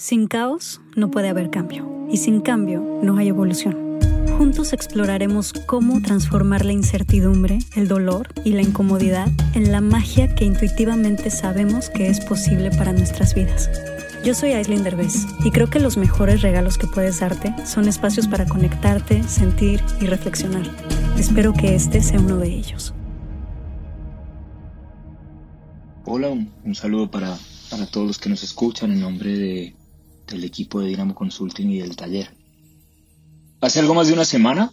Sin caos no puede haber cambio y sin cambio no hay evolución. Juntos exploraremos cómo transformar la incertidumbre, el dolor y la incomodidad en la magia que intuitivamente sabemos que es posible para nuestras vidas. Yo soy Aislinn Derbez y creo que los mejores regalos que puedes darte son espacios para conectarte, sentir y reflexionar. Espero que este sea uno de ellos. Hola, un, saludo para, para todos los que nos escuchan en nombre de, del equipo de Dinamo Consulting y del taller. Hace algo más de una semana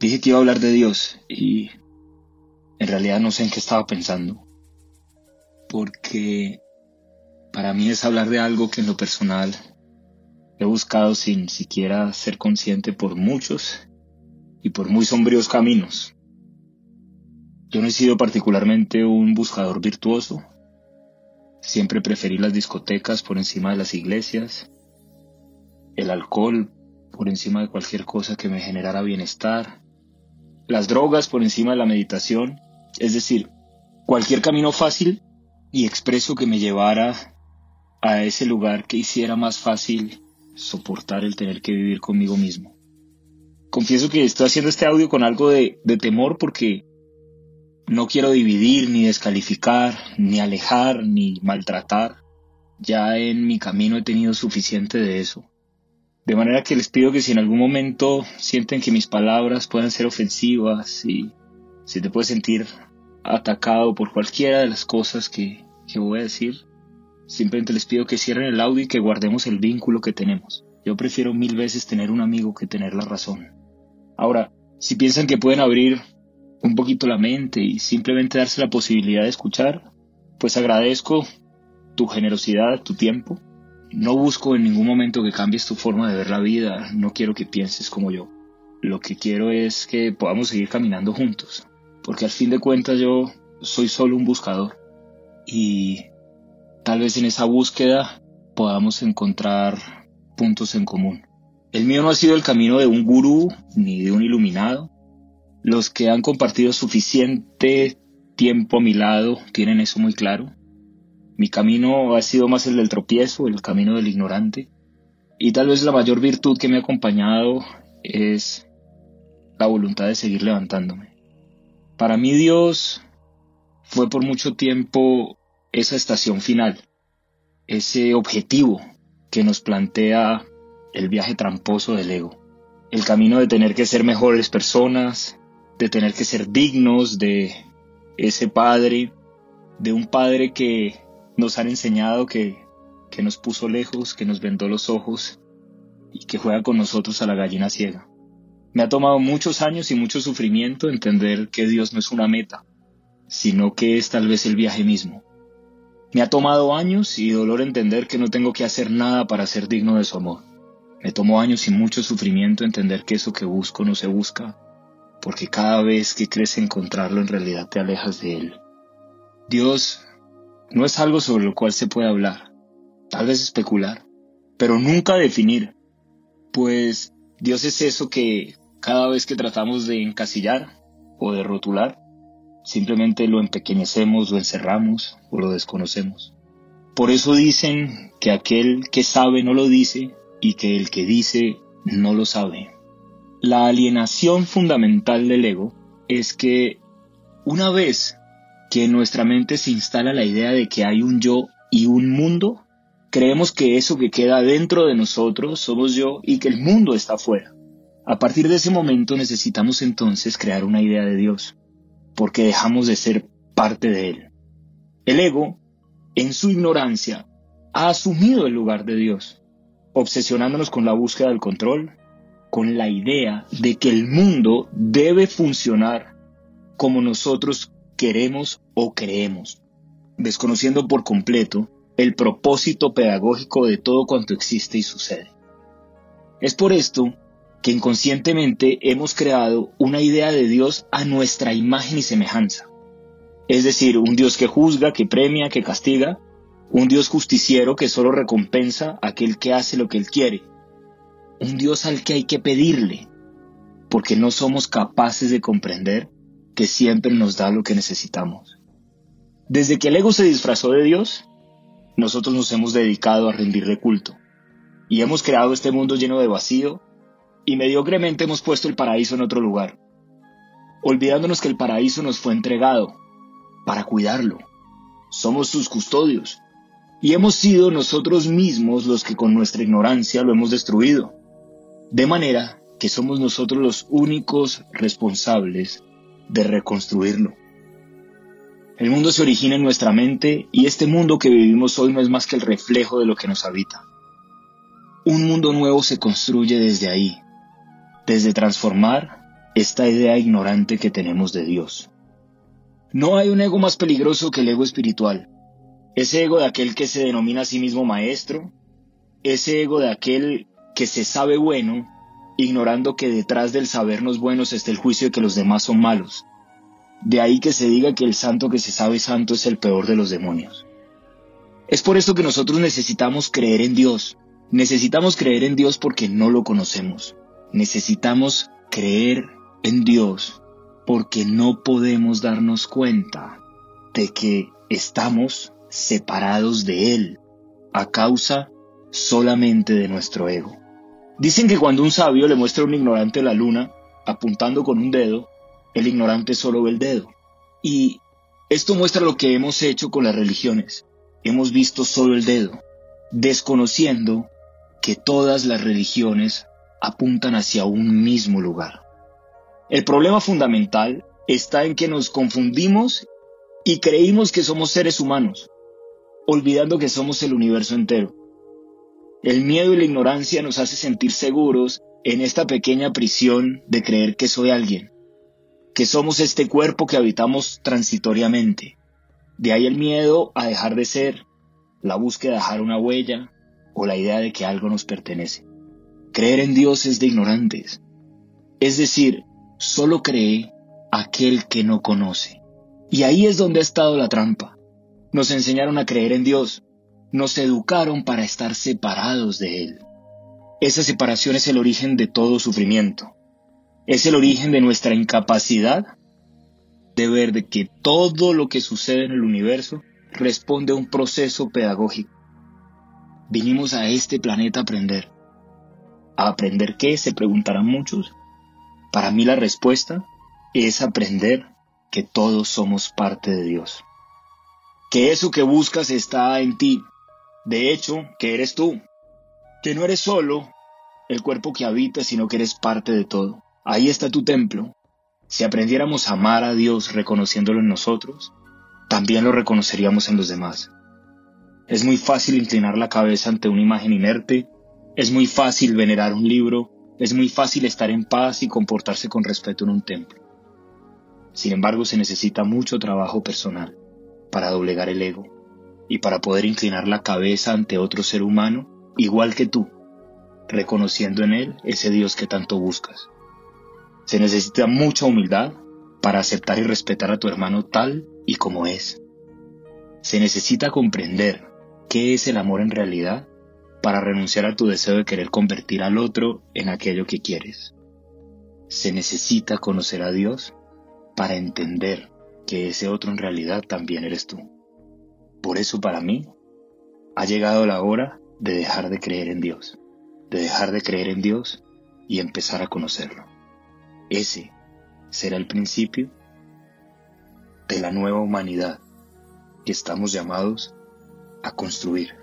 dije que iba a hablar de Dios y en realidad no sé en qué estaba pensando. Porque para mí es hablar de algo que en lo personal he buscado sin siquiera ser consciente por muchos y por muy sombríos caminos. Yo no he sido particularmente un buscador virtuoso. Siempre preferí las discotecas por encima de las iglesias, el alcohol por encima de cualquier cosa que me generara bienestar, las drogas por encima de la meditación, es decir, cualquier camino fácil y expreso que me llevara a ese lugar que hiciera más fácil soportar el tener que vivir conmigo mismo. Confieso que estoy haciendo este audio con algo de, de temor porque no quiero dividir, ni descalificar, ni alejar, ni maltratar. Ya en mi camino he tenido suficiente de eso. De manera que les pido que si en algún momento sienten que mis palabras puedan ser ofensivas y si te puedes sentir atacado por cualquiera de las cosas que, que voy a decir, simplemente les pido que cierren el audio y que guardemos el vínculo que tenemos. Yo prefiero mil veces tener un amigo que tener la razón. Ahora, si piensan que pueden abrir un poquito la mente y simplemente darse la posibilidad de escuchar, pues agradezco tu generosidad, tu tiempo. No busco en ningún momento que cambies tu forma de ver la vida, no quiero que pienses como yo. Lo que quiero es que podamos seguir caminando juntos, porque al fin de cuentas yo soy solo un buscador y tal vez en esa búsqueda podamos encontrar puntos en común. El mío no ha sido el camino de un gurú ni de un iluminado, los que han compartido suficiente tiempo a mi lado tienen eso muy claro. Mi camino ha sido más el del tropiezo, el camino del ignorante. Y tal vez la mayor virtud que me ha acompañado es la voluntad de seguir levantándome. Para mí Dios fue por mucho tiempo esa estación final, ese objetivo que nos plantea el viaje tramposo del ego, el camino de tener que ser mejores personas, de tener que ser dignos de ese Padre, de un Padre que nos han enseñado que, que nos puso lejos, que nos vendó los ojos y que juega con nosotros a la gallina ciega. Me ha tomado muchos años y mucho sufrimiento entender que Dios no es una meta, sino que es tal vez el viaje mismo. Me ha tomado años y dolor entender que no tengo que hacer nada para ser digno de su amor. Me tomó años y mucho sufrimiento entender que eso que busco no se busca, porque cada vez que crees encontrarlo en realidad te alejas de él. Dios no es algo sobre lo cual se puede hablar, tal vez especular, pero nunca definir, pues Dios es eso que cada vez que tratamos de encasillar o de rotular, simplemente lo empequeñecemos, lo encerramos o lo desconocemos. Por eso dicen que aquel que sabe no lo dice y que el que dice no lo sabe. La alienación fundamental del ego es que una vez que en nuestra mente se instala la idea de que hay un yo y un mundo, creemos que eso que queda dentro de nosotros somos yo y que el mundo está afuera. A partir de ese momento necesitamos entonces crear una idea de Dios, porque dejamos de ser parte de Él. El ego, en su ignorancia, ha asumido el lugar de Dios, obsesionándonos con la búsqueda del control, con la idea de que el mundo debe funcionar como nosotros queremos o creemos, desconociendo por completo el propósito pedagógico de todo cuanto existe y sucede. Es por esto que inconscientemente hemos creado una idea de Dios a nuestra imagen y semejanza. Es decir, un Dios que juzga, que premia, que castiga, un Dios justiciero que solo recompensa a aquel que hace lo que él quiere, un Dios al que hay que pedirle, porque no somos capaces de comprender que siempre nos da lo que necesitamos. Desde que el ego se disfrazó de Dios, nosotros nos hemos dedicado a rendirle culto. Y hemos creado este mundo lleno de vacío y mediocremente hemos puesto el paraíso en otro lugar, olvidándonos que el paraíso nos fue entregado para cuidarlo. Somos sus custodios y hemos sido nosotros mismos los que con nuestra ignorancia lo hemos destruido. De manera que somos nosotros los únicos responsables de reconstruirlo. El mundo se origina en nuestra mente y este mundo que vivimos hoy no es más que el reflejo de lo que nos habita. Un mundo nuevo se construye desde ahí, desde transformar esta idea ignorante que tenemos de Dios. No hay un ego más peligroso que el ego espiritual, ese ego de aquel que se denomina a sí mismo maestro, ese ego de aquel que se sabe bueno, ignorando que detrás del sabernos buenos está el juicio de que los demás son malos. De ahí que se diga que el santo que se sabe santo es el peor de los demonios. Es por esto que nosotros necesitamos creer en Dios. Necesitamos creer en Dios porque no lo conocemos. Necesitamos creer en Dios porque no podemos darnos cuenta de que estamos separados de Él a causa solamente de nuestro ego. Dicen que cuando un sabio le muestra a un ignorante la luna, apuntando con un dedo, el ignorante solo ve el dedo. Y esto muestra lo que hemos hecho con las religiones. Hemos visto solo el dedo, desconociendo que todas las religiones apuntan hacia un mismo lugar. El problema fundamental está en que nos confundimos y creímos que somos seres humanos, olvidando que somos el universo entero. El miedo y la ignorancia nos hace sentir seguros en esta pequeña prisión de creer que soy alguien, que somos este cuerpo que habitamos transitoriamente. De ahí el miedo a dejar de ser, la búsqueda de dejar una huella o la idea de que algo nos pertenece. Creer en Dios es de ignorantes. Es decir, solo cree aquel que no conoce. Y ahí es donde ha estado la trampa. Nos enseñaron a creer en Dios, nos educaron para estar separados de Él. Esa separación es el origen de todo sufrimiento. Es el origen de nuestra incapacidad de ver de que todo lo que sucede en el universo responde a un proceso pedagógico. Vinimos a este planeta a aprender. ¿A aprender qué? Se preguntarán muchos. Para mí la respuesta es aprender que todos somos parte de Dios que eso que buscas está en ti. De hecho, que eres tú. Que no eres solo el cuerpo que habitas, sino que eres parte de todo. Ahí está tu templo. Si aprendiéramos a amar a Dios reconociéndolo en nosotros, también lo reconoceríamos en los demás. Es muy fácil inclinar la cabeza ante una imagen inerte, es muy fácil venerar un libro, es muy fácil estar en paz y comportarse con respeto en un templo. Sin embargo, se necesita mucho trabajo personal para doblegar el ego y para poder inclinar la cabeza ante otro ser humano igual que tú, reconociendo en él ese Dios que tanto buscas. Se necesita mucha humildad para aceptar y respetar a tu hermano tal y como es. Se necesita comprender qué es el amor en realidad para renunciar a tu deseo de querer convertir al otro en aquello que quieres. Se necesita conocer a Dios para entender que ese otro en realidad también eres tú. Por eso para mí ha llegado la hora de dejar de creer en Dios, de dejar de creer en Dios y empezar a conocerlo. Ese será el principio de la nueva humanidad que estamos llamados a construir.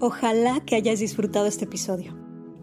Ojalá que hayas disfrutado este episodio.